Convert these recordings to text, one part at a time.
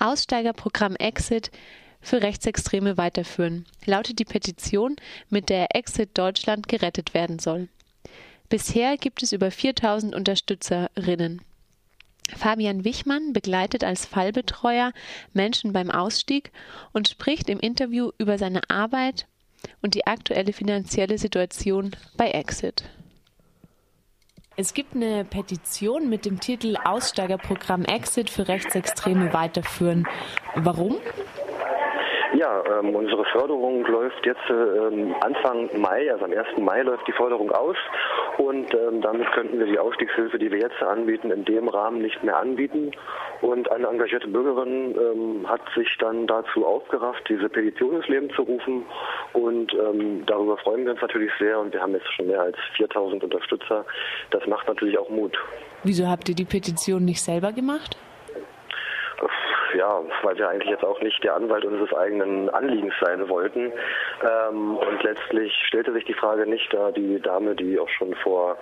Aussteigerprogramm Exit für Rechtsextreme weiterführen, lautet die Petition, mit der Exit Deutschland gerettet werden soll. Bisher gibt es über 4000 Unterstützerinnen. Fabian Wichmann begleitet als Fallbetreuer Menschen beim Ausstieg und spricht im Interview über seine Arbeit und die aktuelle finanzielle Situation bei Exit. Es gibt eine Petition mit dem Titel Aussteigerprogramm Exit für Rechtsextreme weiterführen. Warum? Ja, ähm, unsere Förderung läuft jetzt ähm, Anfang Mai, also am 1. Mai läuft die Förderung aus und ähm, damit könnten wir die Ausstiegshilfe, die wir jetzt anbieten, in dem Rahmen nicht mehr anbieten. Und eine engagierte Bürgerin ähm, hat sich dann dazu aufgerafft, diese Petition ins Leben zu rufen und ähm, darüber freuen wir uns natürlich sehr und wir haben jetzt schon mehr als 4000 Unterstützer. Das macht natürlich auch Mut. Wieso habt ihr die Petition nicht selber gemacht? Ja, weil wir eigentlich jetzt auch nicht der Anwalt unseres eigenen Anliegens sein wollten. Ähm, und letztlich stellte sich die Frage nicht, da die Dame, die auch schon vor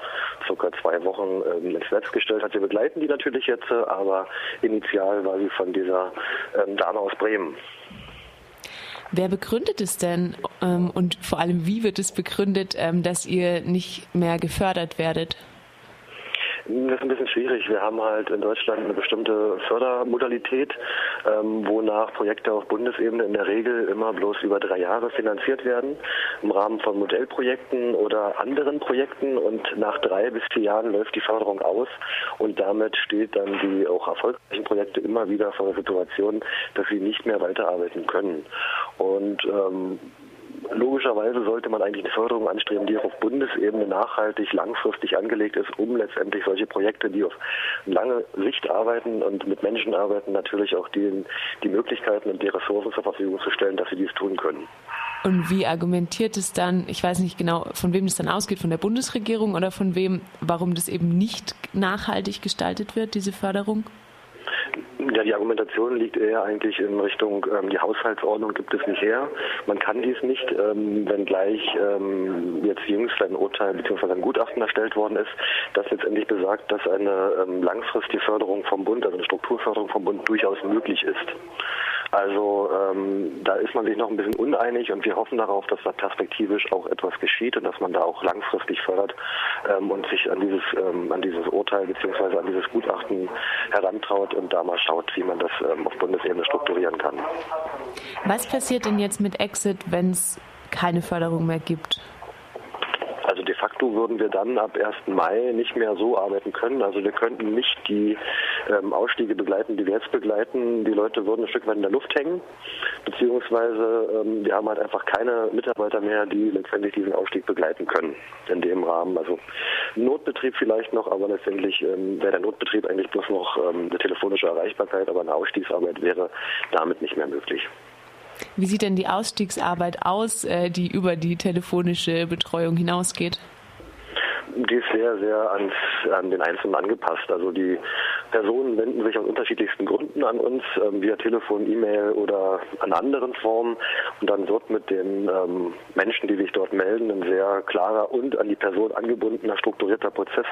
circa zwei Wochen ähm, ins Netz gestellt hat, wir begleiten die natürlich jetzt, aber initial war sie von dieser ähm, Dame aus Bremen. Wer begründet es denn ähm, und vor allem wie wird es begründet, ähm, dass ihr nicht mehr gefördert werdet? Das ist ein bisschen schwierig. Wir haben halt in Deutschland eine bestimmte Fördermodalität, ähm, wonach Projekte auf Bundesebene in der Regel immer bloß über drei Jahre finanziert werden, im Rahmen von Modellprojekten oder anderen Projekten. Und nach drei bis vier Jahren läuft die Förderung aus und damit steht dann die auch erfolgreichen Projekte immer wieder vor der Situation, dass sie nicht mehr weiterarbeiten können. Und ähm, logischerweise sollte man eigentlich eine Förderung anstreben, die auch auf Bundesebene nachhaltig, langfristig angelegt ist, um letztendlich solche Projekte, die auf lange Sicht arbeiten und mit Menschen arbeiten, natürlich auch die, die Möglichkeiten und die Ressourcen zur Verfügung zu stellen, dass sie dies tun können. Und wie argumentiert es dann, ich weiß nicht genau, von wem das dann ausgeht, von der Bundesregierung oder von wem, warum das eben nicht nachhaltig gestaltet wird, diese Förderung? Ja, die Argumentation liegt eher eigentlich in Richtung, ähm, die Haushaltsordnung gibt es nicht her. Man kann dies nicht, ähm, wenngleich ähm, jetzt jüngst ein Urteil bzw. ein Gutachten erstellt worden ist, das letztendlich besagt, dass eine ähm, langfristige Förderung vom Bund, also eine Strukturförderung vom Bund durchaus möglich ist. Also ähm, da ist man sich noch ein bisschen uneinig und wir hoffen darauf, dass da perspektivisch auch etwas geschieht und dass man da auch langfristig fördert ähm, und sich an dieses, ähm, an dieses Urteil bzw. an dieses Gutachten herantraut und da mal schaut, wie man das ähm, auf Bundesebene strukturieren kann. Was passiert denn jetzt mit Exit, wenn es keine Förderung mehr gibt? Also de facto würden wir dann ab 1. Mai nicht mehr so arbeiten können. Also wir könnten nicht die ähm, Ausstiege begleiten, die wir jetzt begleiten. Die Leute würden ein Stück weit in der Luft hängen, beziehungsweise ähm, wir haben halt einfach keine Mitarbeiter mehr, die letztendlich diesen Ausstieg begleiten können in dem Rahmen. Also Notbetrieb vielleicht noch, aber letztendlich ähm, wäre der Notbetrieb eigentlich bloß noch ähm, eine telefonische Erreichbarkeit, aber eine Ausstiegsarbeit wäre damit nicht mehr möglich. Wie sieht denn die Ausstiegsarbeit aus, äh, die über die telefonische Betreuung hinausgeht? Die ist sehr, sehr ans, an den Einzelnen angepasst. Also die Personen wenden sich aus unterschiedlichsten Gründen an uns, ähm, via Telefon, E-Mail oder an anderen Formen. Und dann wird mit den ähm, Menschen, die sich dort melden, ein sehr klarer und an die Person angebundener, strukturierter Prozess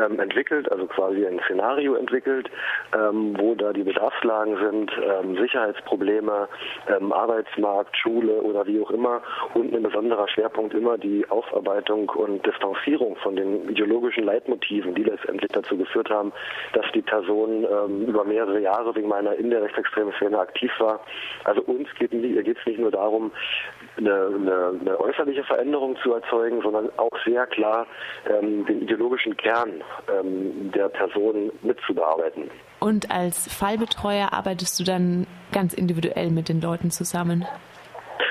ähm, entwickelt, also quasi ein Szenario entwickelt, ähm, wo da die Bedarfslagen sind, ähm, Sicherheitsprobleme, ähm, Arbeitsmarkt, Schule oder wie auch immer und ein besonderer Schwerpunkt immer die Aufarbeitung und Distanzierung von den ideologischen Leitmotiven, die letztendlich dazu geführt haben, dass die Person ähm, über mehrere Jahre wegen meiner in der rechtsextremen Szene aktiv war. Also uns geht es nicht nur darum, eine, eine, eine, äußerliche Veränderung zu erzeugen, sondern auch sehr klar ähm, den ideologischen Kern ähm, der Person mitzubearbeiten. Und als Fallbetreuer arbeitest du dann ganz individuell mit den Leuten zusammen?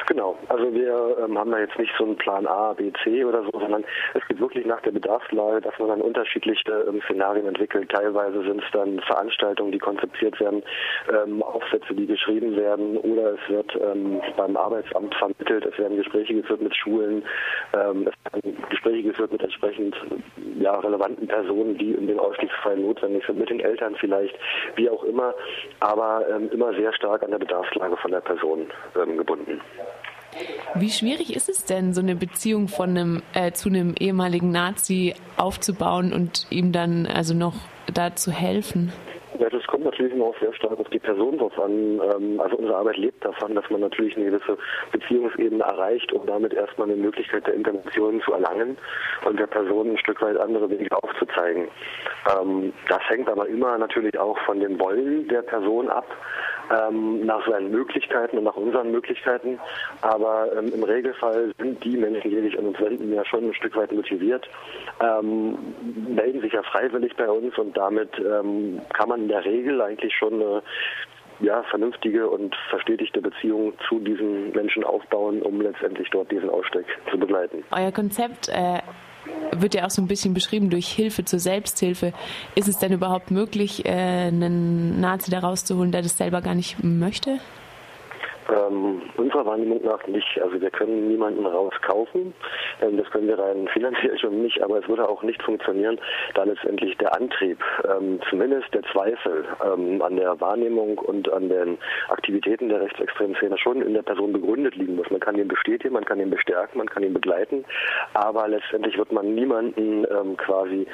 Genau, also wir ähm, haben da jetzt nicht so einen Plan A, B, C oder so, sondern es geht wirklich nach der Bedarfslage, dass man dann unterschiedliche ähm, Szenarien entwickelt. Teilweise sind es dann Veranstaltungen, die konzipiert werden, ähm, Aufsätze, die geschrieben werden oder es wird ähm, beim Arbeitsamt vermittelt, es werden Gespräche geführt mit Schulen, ähm, es werden Gespräche geführt mit entsprechend ja, relevanten Personen, die in dem Ausstiegsfall notwendig sind, mit den Eltern vielleicht, wie auch immer, aber ähm, immer sehr stark an der Bedarfslage von der Person gebunden. Wie schwierig ist es denn, so eine Beziehung von einem äh, zu einem ehemaligen Nazi aufzubauen und ihm dann also noch da zu helfen? Ja, das kommt natürlich immer auch sehr stark auf die Person drauf an. Ähm, also unsere Arbeit lebt davon, dass man natürlich eine gewisse Beziehungsebene erreicht, um damit erstmal eine Möglichkeit der Intervention zu erlangen und der Person ein Stück weit andere Wege aufzuzeigen. Ähm, das hängt aber immer natürlich auch von dem Wollen der Person ab ähm, nach seinen Möglichkeiten und nach unseren Möglichkeiten. Aber ähm, im Regelfall sind die Menschen, die sich an uns wenden, ja schon ein Stück weit motiviert, ähm, melden sich ja freiwillig bei uns und damit ähm, kann man in der Regel eigentlich schon eine ja, vernünftige und verstetigte Beziehung zu diesen Menschen aufbauen, um letztendlich dort diesen Ausstieg zu begleiten. Euer Konzept äh, wird ja auch so ein bisschen beschrieben durch Hilfe zur Selbsthilfe. Ist es denn überhaupt möglich, äh, einen Nazi da rauszuholen, der das selber gar nicht möchte? Ähm, unserer Wahrnehmung nach nicht. Also wir können niemanden rauskaufen. Ähm, das können wir rein finanziell schon nicht, aber es würde auch nicht funktionieren, da letztendlich der Antrieb, ähm, zumindest der Zweifel ähm, an der Wahrnehmung und an den Aktivitäten der rechtsextremen Szene schon in der Person begründet liegen muss. Man kann ihn bestätigen, man kann ihn bestärken, man kann ihn begleiten, aber letztendlich wird man niemanden ähm, quasi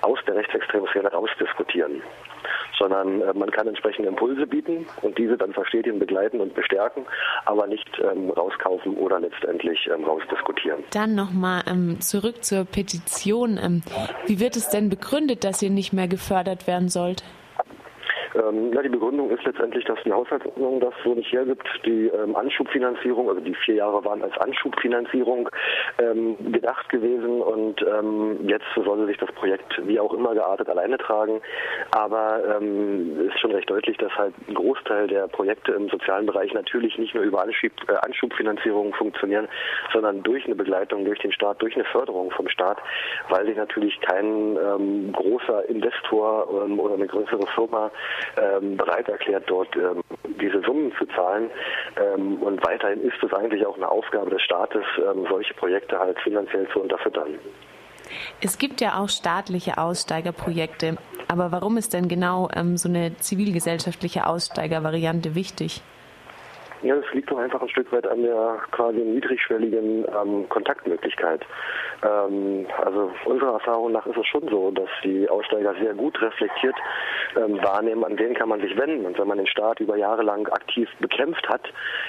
aus der rechtsextremen Szene rausdiskutieren sondern äh, man kann entsprechende Impulse bieten und diese dann verstetigen, begleiten und bestärken, aber nicht ähm, rauskaufen oder letztendlich ähm, rausdiskutieren. Dann nochmal ähm, zurück zur Petition. Ähm, wie wird es denn begründet, dass ihr nicht mehr gefördert werden sollt? Ähm, ja, die Begründung ist letztendlich, dass die Haushaltsordnung das so nicht hergibt. Die ähm, Anschubfinanzierung, also die vier Jahre waren als Anschubfinanzierung ähm, gedacht gewesen und ähm, jetzt soll sich das Projekt wie auch immer geartet alleine tragen. Aber ähm, ist schon recht deutlich, dass halt ein Großteil der Projekte im sozialen Bereich natürlich nicht nur über Anschub, äh, Anschubfinanzierung funktionieren, sondern durch eine Begleitung durch den Staat, durch eine Förderung vom Staat, weil sich natürlich kein ähm, großer Investor oder eine größere Firma ähm, bereit erklärt, dort ähm, diese Summen zu zahlen. Ähm, und weiterhin ist es eigentlich auch eine Aufgabe des Staates, ähm, solche Projekte halt finanziell zu unterfüttern. Es gibt ja auch staatliche Aussteigerprojekte. Aber warum ist denn genau ähm, so eine zivilgesellschaftliche Aussteigervariante wichtig? Ja, das liegt doch einfach ein Stück weit an der quasi niedrigschwelligen ähm, Kontaktmöglichkeit. Ähm, also unserer Erfahrung nach ist es schon so, dass die Aussteiger sehr gut reflektiert ähm, wahrnehmen, an wen kann man sich wenden. Und wenn man den Staat über Jahre lang aktiv bekämpft hat,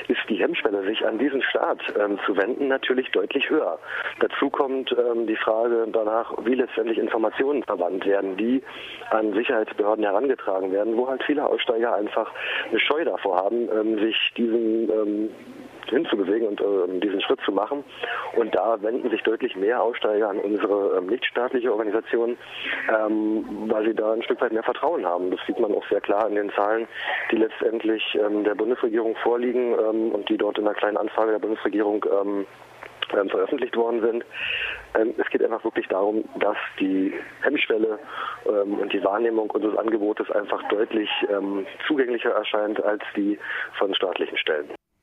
ist die Hemmschwelle, sich an diesen Staat ähm, zu wenden, natürlich deutlich höher. Dazu kommt ähm, die Frage danach, wie letztendlich Informationen verwandt werden, die an Sicherheitsbehörden herangetragen werden, wo halt viele Aussteiger einfach eine Scheu davor haben, ähm, sich diesen diesen ähm, hinzubewegen und äh, diesen Schritt zu machen. Und da wenden sich deutlich mehr Aussteiger an unsere ähm, nichtstaatliche Organisation, ähm, weil sie da ein Stück weit mehr Vertrauen haben. Das sieht man auch sehr klar in den Zahlen, die letztendlich ähm, der Bundesregierung vorliegen ähm, und die dort in einer kleinen Anfrage der Bundesregierung ähm, ähm, veröffentlicht worden sind. Ähm, es geht einfach wirklich darum, dass die Hemmschwelle ähm, und die Wahrnehmung unseres Angebotes einfach deutlich zugänglicher erscheint als die von staatlichen Stellen.